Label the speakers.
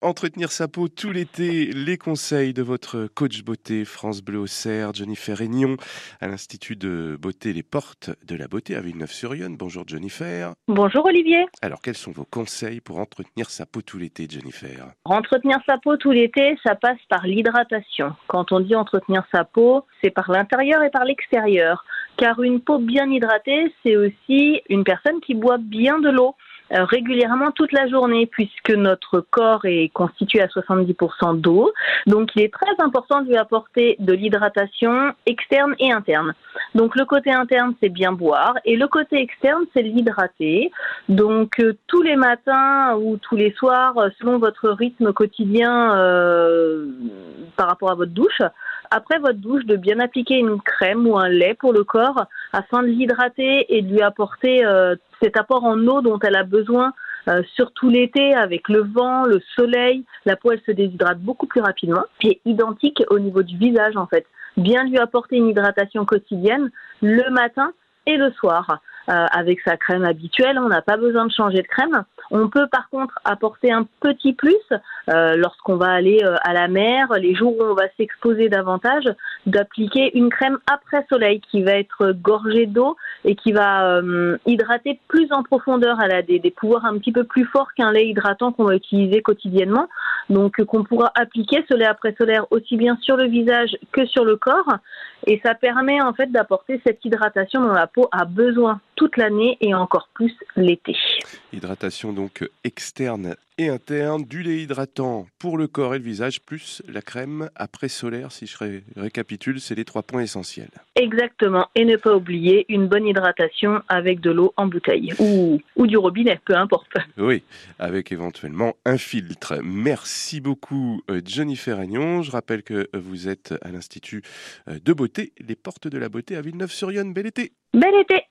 Speaker 1: Entretenir sa peau tout l'été, les conseils de votre coach beauté France Bleu Auxerre, Jennifer Réignon, à l'Institut de beauté Les Portes de la Beauté à Villeneuve-sur-Yonne. Bonjour Jennifer.
Speaker 2: Bonjour Olivier.
Speaker 1: Alors quels sont vos conseils pour entretenir sa peau tout l'été Jennifer?
Speaker 2: Entretenir sa peau tout l'été, ça passe par l'hydratation. Quand on dit entretenir sa peau, c'est par l'intérieur et par l'extérieur. Car une peau bien hydratée, c'est aussi une personne qui boit bien de l'eau. Euh, régulièrement toute la journée puisque notre corps est constitué à 70% d'eau. Donc il est très important de lui apporter de l'hydratation externe et interne. Donc le côté interne c'est bien boire et le côté externe c'est l'hydrater. Donc euh, tous les matins ou tous les soirs selon votre rythme quotidien euh, par rapport à votre douche, après votre douche de bien appliquer une crème ou un lait pour le corps afin de l'hydrater et de lui apporter euh, cet apport en eau dont elle a besoin euh, surtout l'été avec le vent, le soleil, la peau elle se déshydrate beaucoup plus rapidement. Et identique au niveau du visage en fait. Bien lui apporter une hydratation quotidienne le matin et le soir. Euh, avec sa crème habituelle, on n'a pas besoin de changer de crème. On peut par contre apporter un petit plus euh, lorsqu'on va aller euh, à la mer, les jours où on va s'exposer davantage, d'appliquer une crème après soleil qui va être gorgée d'eau et qui va euh, hydrater plus en profondeur. Elle a des, des pouvoirs un petit peu plus forts qu'un lait hydratant qu'on va utiliser quotidiennement. Donc qu'on pourra appliquer ce après solaire aussi bien sur le visage que sur le corps. Et ça permet en fait d'apporter cette hydratation dont la peau a besoin toute l'année et encore plus l'été.
Speaker 1: Hydratation donc externe et interne, du lait hydratant pour le corps et le visage, plus la crème après solaire, si je récapitule, c'est les trois points essentiels.
Speaker 2: Exactement, et ne pas oublier une bonne hydratation avec de l'eau en bouteille ou, ou du robinet, peu importe.
Speaker 1: Oui, avec éventuellement un filtre. Merci beaucoup euh, Jennifer Agnon. Je rappelle que vous êtes à l'Institut euh, de les portes de la beauté à Villeneuve-sur-Yonne. Bel été
Speaker 2: Bel été